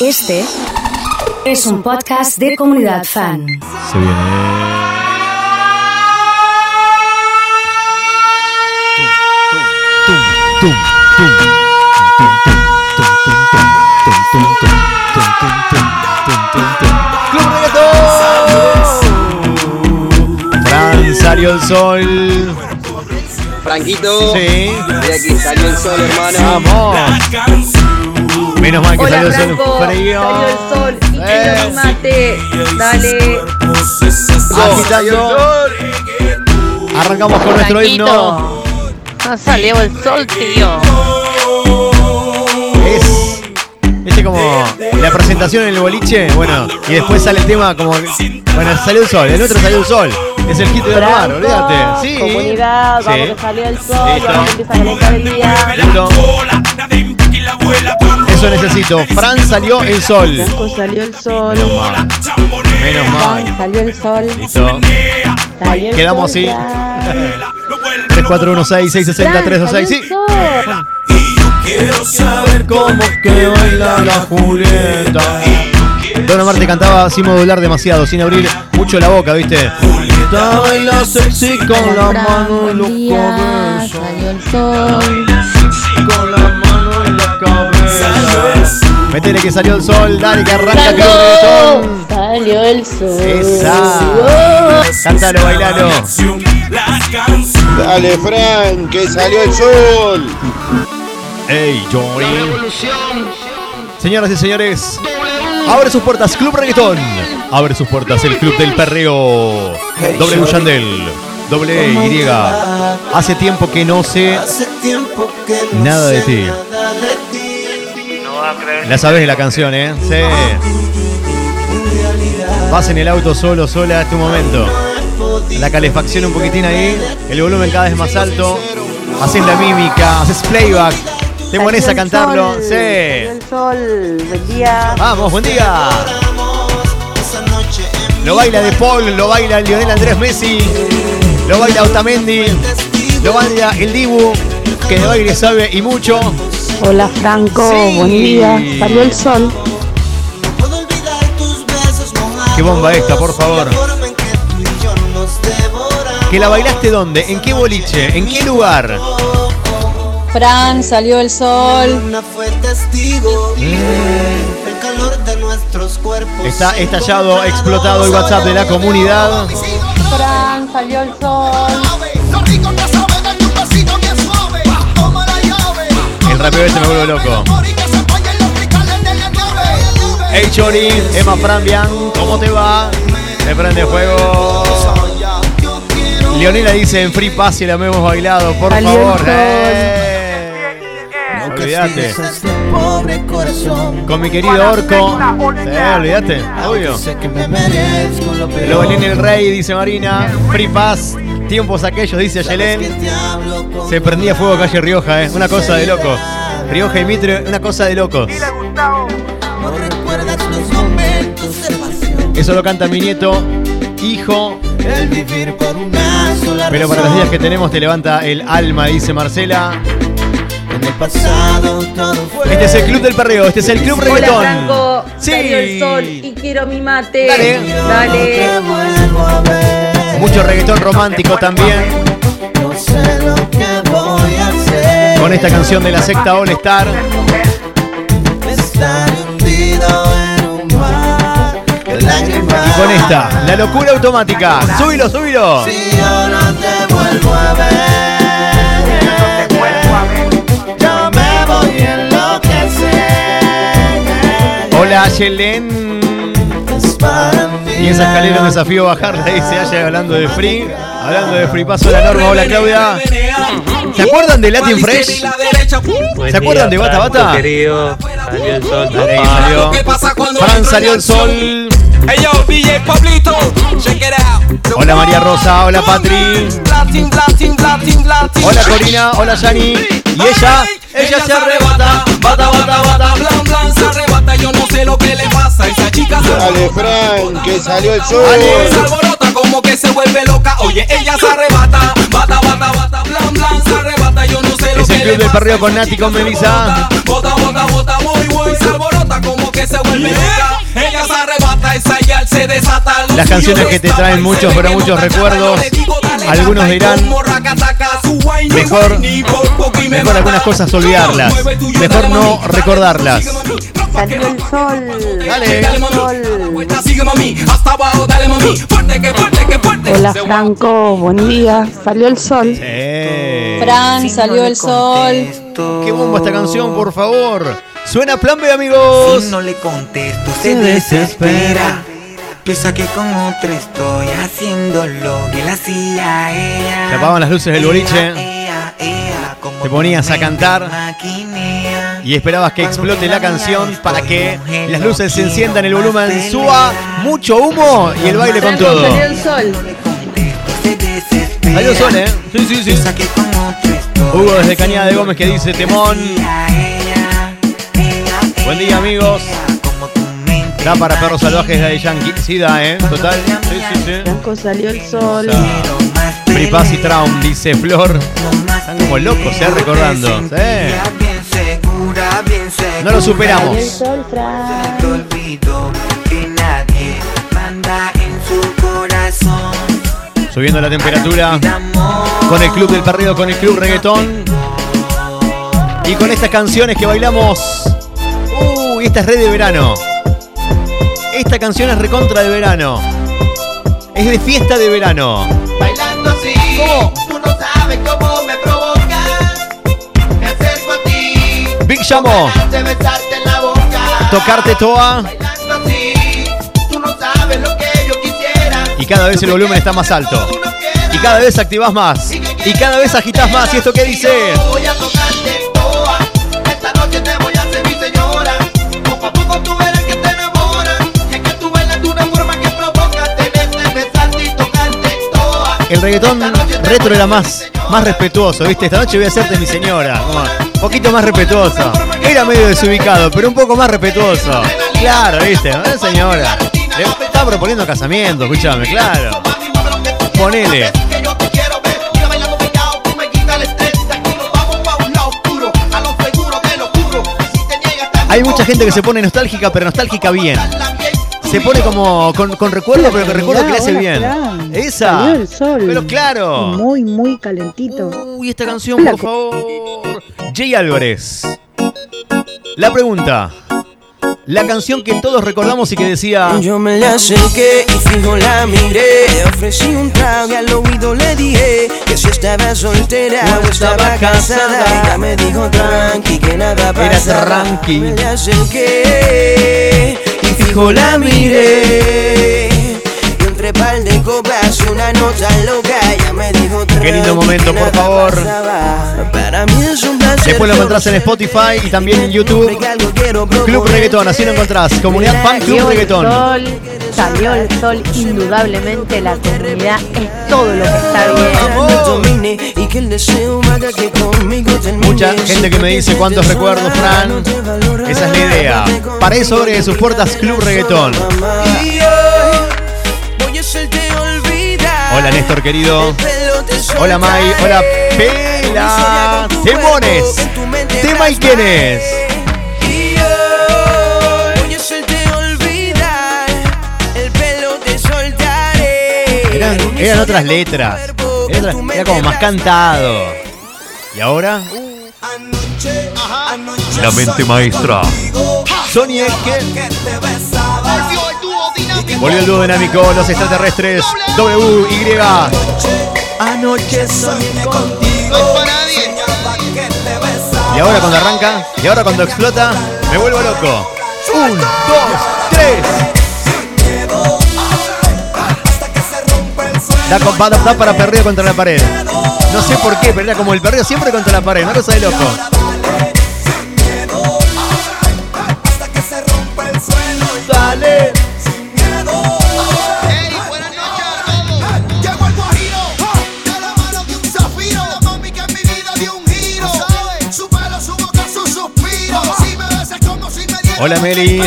Este es un podcast de comunidad fan. Se viene. Fran salió el sol. Franquito. Sí. De aquí salió el sol, hermano. Vamos. Menos mal que Hola salió el Franco, frío. salió el sol y que Eh. no me mate. Dale. Agitando. Arrancamos con nuestro himno. No salió el sol, tío. Es. Viste como la presentación en el boliche, bueno, y después sale el tema como. Bueno, salió el sol, el otro salió el sol. Es el hit de Omar, olvídate. Sí. Comunidad, vamos Sí. que salió el sol, Listo. vamos que el día. Listo. Eso necesito. Fran salió el sol. Franco salió el sol. Menos mal. Menos Fran, mal. salió el sol. Listo. Salió el Quedamos sol, así. Fran. 3416 660 326. Sí. Quiero saber cómo que baila la Julieta. Don Omar te cantaba sin modular demasiado, sin abrir mucho la boca, ¿viste? Julieta baila sexy con la Fran, mano en los cabezas. Salió el sol. Métele que salió el sol, dale que arranca que reggaetón. Salió el sol. Esa. Cántalo, bailalo. Dale, Fran, que salió el sol. Ey, Johnny. Señoras y señores, abre sus puertas Club Reggaetón. Abre sus puertas el Club del Perreo. Doble Yandel. Doble Y. Hace tiempo que no sé nada de ti. La sabes la canción, ¿eh? Sí. Vas en el auto solo, sola, este momento. La calefacción un poquitín ahí, el volumen cada vez más alto. Haces la mímica, haces playback. Te pones a cantarlo. sol, Sí. El sol. Buen día. Vamos, buen día. Lo baila De Paul, lo baila Lionel Andrés Messi, lo baila Otamendi, lo baila el Dibu, que de baile sabe y mucho. Hola Franco, Sí. buen día. Salió el sol. Qué bomba esta, por favor. ¿Que la bailaste dónde? ¿En qué boliche? ¿En qué lugar? Fran, salió el sol. Está estallado, explotado el WhatsApp de la comunidad. Fran, salió el sol. Rapeo este me vuelve loco. Hey Chori, Emma Frambian, ¿cómo te va? Me prende fuego. Leonela dice en Free Pass y la hemos bailado, por favor. Eh. Olvídate. Con mi querido Orco. Sí, olvídate, obvio. Lo bailé en el Rey, dice Marina. Free Pass. Tiempos aquellos, dice Ayelén. Se prendía fuego calle Rioja, eh. Una cosa de loco. Rioja y Mitre, una cosa de locos. Eso lo canta mi nieto, hijo. Pero para los días que tenemos te levanta el alma, dice Marcela. Este es el club del perreo, este es el club Hola reggaetón. Franco, Sí. salió el sol y quiero mi mate. Dale. Dale. Mucho reggaetón romántico también. No sé lo que voy a hacer. Con esta canción de la secta All Star. Y con esta, la locura automática. Súbilo, súbilo. Si yo no te vuelvo a ver. Hola, Yelén. Y esa escalera un desafío bajarla, dice Aya hablando de free. Hablando de free paso la norma. Hola, Claudia. ¿Se acuerdan de Latin Fresh? ¿Se acuerdan de Bata Bata? Querido, salió el sol, salió. Fran salió el sol. Hey yo, DJ Pablito, check it out. Hola María Rosa, hola Patri. Latin, Latin, Latin, Latin. Hola Corina, hola Yani. Y ella, ella se arrebata. Bata, bata, bata. Blan, blan, se arrebata. Yo no sé lo que le pasa. Dale, Fran, que salió el sol. Dale. se alborota como que se vuelve loca. Oye, ella se arrebata. Bata, bata, bata. Blan, blan, se arrebata. Yo no sé lo Es que el le club del pasa. perreo con Nati, con Melissa. Bota, bota, bota, muy buen. Se alborota como que se vuelve loca. Ella se arrebata, esa y se desata. Las canciones que te traen muchos, pero muchos recuerdos. Algunos dirán, mejor, mejor algunas cosas olvidarlas. Mejor no recordarlas. Salió el sol. Dale. El sol. Sigue mami, hasta abajo, dale mami. Fuerte, que fuerte, que fuerte. Hola Franco, buen día. Salió el sol. Sí. Fran, salió el sol. Qué bomba esta canción, por favor. Suena plan B, amigos. Si no le contesto, se desespera. Piensa que con otra estoy haciendo lo que él hacía ella. Te apagaban las luces del boliche. Ea, ea, como Te ponías a cantar. Y esperabas que explote la canción para que las luces se enciendan, el volumen suba, mucho humo y el baile con todo. Salió el sol. Salió sol, ¿eh? Sí, sí, sí. Hugo desde Cañada de Gómez que dice temón. Buen día, amigos. Da para perros salvajes de Yankee. Sí, da, ¿eh? Total. Sí, sí, sí. Franco salió el sol. O sea, Free Pass y Traum, dice Flor. Están como locos, ¿eh? Recordando. Sí. No lo el superamos. sol. Subiendo la temperatura con el club del perreo, con el club reggaetón. Y con estas canciones que bailamos. Uy, esta es red de verano. Esta canción es recontra de verano. Es de fiesta de verano. Bailando así, ¿Cómo? Que yo quisiera. Y cada vez el volumen está más alto. Y cada vez activás más. Y cada vez agitas más. ¿Y esto qué dice? Voy a tocarte El reggaetón retro era más, más respetuoso, ¿viste? Esta noche voy a hacerte mi señora. Un poquito más respetuoso. Era medio desubicado, pero un poco más respetuoso. Claro, ¿viste? Señora. Le está proponiendo casamiento, escúchame, claro. Ponele. Hay mucha gente que se pone nostálgica, pero nostálgica bien. La. Se pone como con, con recuerdo, pero que recuerdo que le hace bien. Fran. Esa. Salió el sol. Pero claro. Muy, muy calentito. Uy, esta canción, por favor. Jay Álvarez. La pregunta. La canción que todos recordamos y que decía. Yo me le acerqué y fijo la miré. Le ofrecí un trago y al oído le dije que si estaba soltera o estaba casada. Ella me dijo tranqui que nada Era pasaba. tranqui. Me le acerqué fijo la miré. Y entre par de copas una nota loca. Ella me dijo Qué lindo momento, por favor. pasaba. Para mí es un placer. Después lo encontrás en Spotify y también en YouTube. Club Reggaetón, así lo encontrás. Comunidad Fan Club Reggaetón. sol. Salió el sol. Indudablemente la comunidad es todo lo que está bien. Gente que me dice cuántos recuerdos, Fran. Esa es la idea. Para eso abre sus puertas Club Reggaetón. Hola Néstor querido. Te Hola May. Hola. Pela. Tu mente Tema y quién es. Te. Eran, otras letras. Era, era como más cantado. ¿Y ahora? La mente maestra. Sonia que volvió el dúo dinámico, los extraterrestres. W, Y. Anoche soñé contigo. Y ahora cuando arranca, y ahora cuando explota, me vuelvo loco. Un, dos, tres. Da, va- da para perreo contra la pared. No sé por qué, pero era como el perreo siempre contra la pared, una cosa de loco. Dale. Llegó el guajiro, de la mano de un zafiro. La mami que en mi vida dio un giro. Su pelo, su boca, su suspiro. Si me besas como si me dieras Hola, Meli.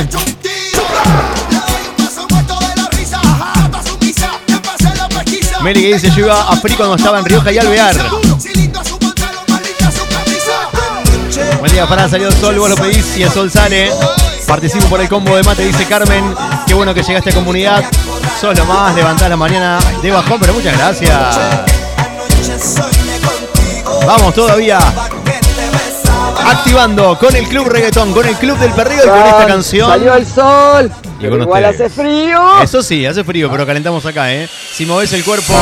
Meli que dice yo iba a Free cuando estaba en Rioja y Alvear. Buen día, Fran, salió el sol, vos lo pedís y el sol sale. Participo por el combo de mate, dice Carmen. Qué bueno que llegaste a comunidad. Solo más, levantás la mañana de bajón, pero muchas gracias. Vamos todavía. Activando con el club reggaetón, con el club del perrillo y con esta canción. Salió el sol. Y Igual ustedes. hace frío. Eso sí, hace frío, pero calentamos acá, ¿eh? Si moves el cuerpo.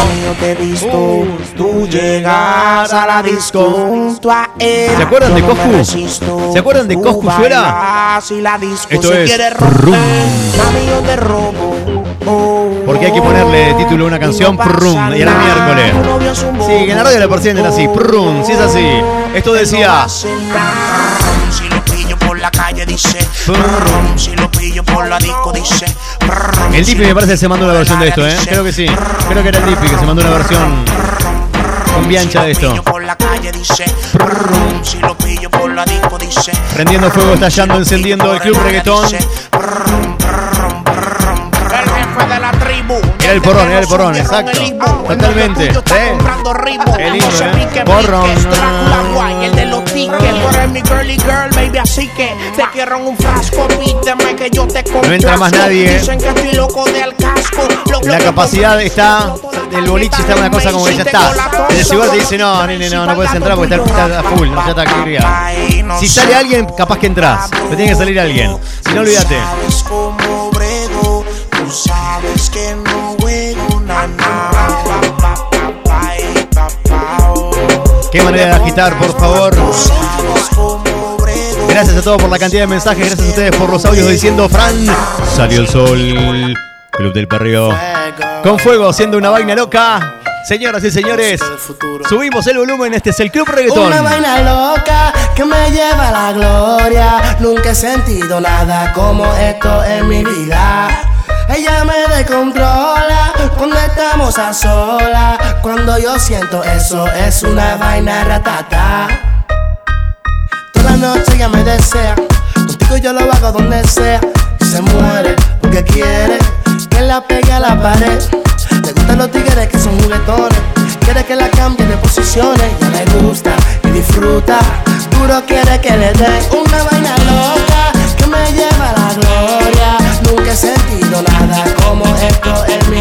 Tú llegas a la disco junto a él. ¿Se acuerdan de no Coscu? resisto. ¿Se acuerdan de Coscu la disco Esto se es quiere Rum. romper. Robo. Oh, Porque hay que ponerle título a una canción, Prum, y era miércoles. Sí, que en la radio le persiguen así, Prum, si es así. Esto decía. Si lo pillo por la calle dice Prum. Si lo pillo por la disco dice Prum. El Dipi me parece que se mandó una versión de esto, ¿eh? Creo que sí. Creo que era el Dipi que se mandó una versión con biancha de esto. Prendiendo fuego, estallando, encendiendo el club reggaetón. Era el porrón, era el porrón, exacto. Totalmente. ¿eh? El himno, ¿eh? Porrón. el de los tickets. Tú eres mi girly girl, baby, así que te quiero en un frasco. Pídeme que yo te No entra más nadie. Dicen que estoy loco del casco. Lo La capacidad está. El boliche está una cosa como que ya está. El desigual te dice, no, nene, no, no puedes entrar porque está, a full, ya está aquí Si sale alguien, capaz que entras. Pero tiene que salir alguien. Si no, olvídate. Qué manera de agitar, por favor. Gracias a todos por la cantidad de mensajes. Gracias a ustedes por los audios diciendo, Fran, salió el sol. Club del Perreo. Con fuego, haciendo una vaina loca. Señoras y señores, subimos el volumen. Este es el Club Reggaetón. Una vaina loca que me lleva a la gloria. Nunca he sentido nada como esto en mi vida. Ella me descontrola cuando estamos a solas. Cuando yo siento eso, es una vaina ratata. Toda la noche ella me desea. Contigo yo lo hago donde sea. Y se muere porque quiere que la pegue a la pared. Le gustan los tigres que son juguetones. Quiere que la cambie de posiciones. Ya le gusta y disfruta. Duro quiere que le dé una vaina loca nada como esto en mi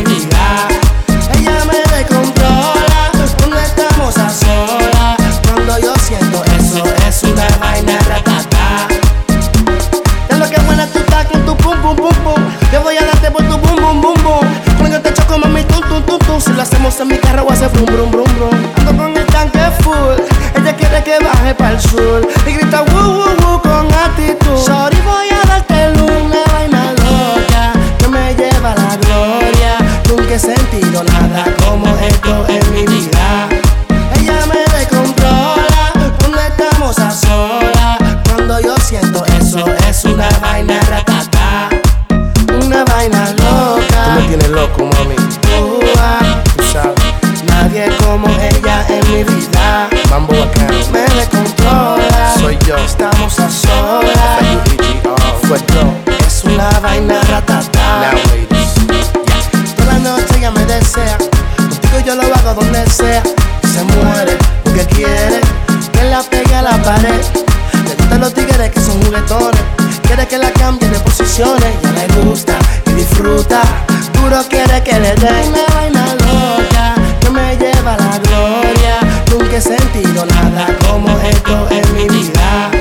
Una vaina ratata. Toda la noche ella me desea. Contigo yo lo hago donde sea. Se muere porque quiere que la pegue a la pared. Le gustan los tigres que son juguetones. Quiere que la cambie de posiciones. Ya le gusta y disfruta. Duro quiere que le dé una vaina loca que me lleva a la gloria. Nunca he sentido nada como esto en mi vida.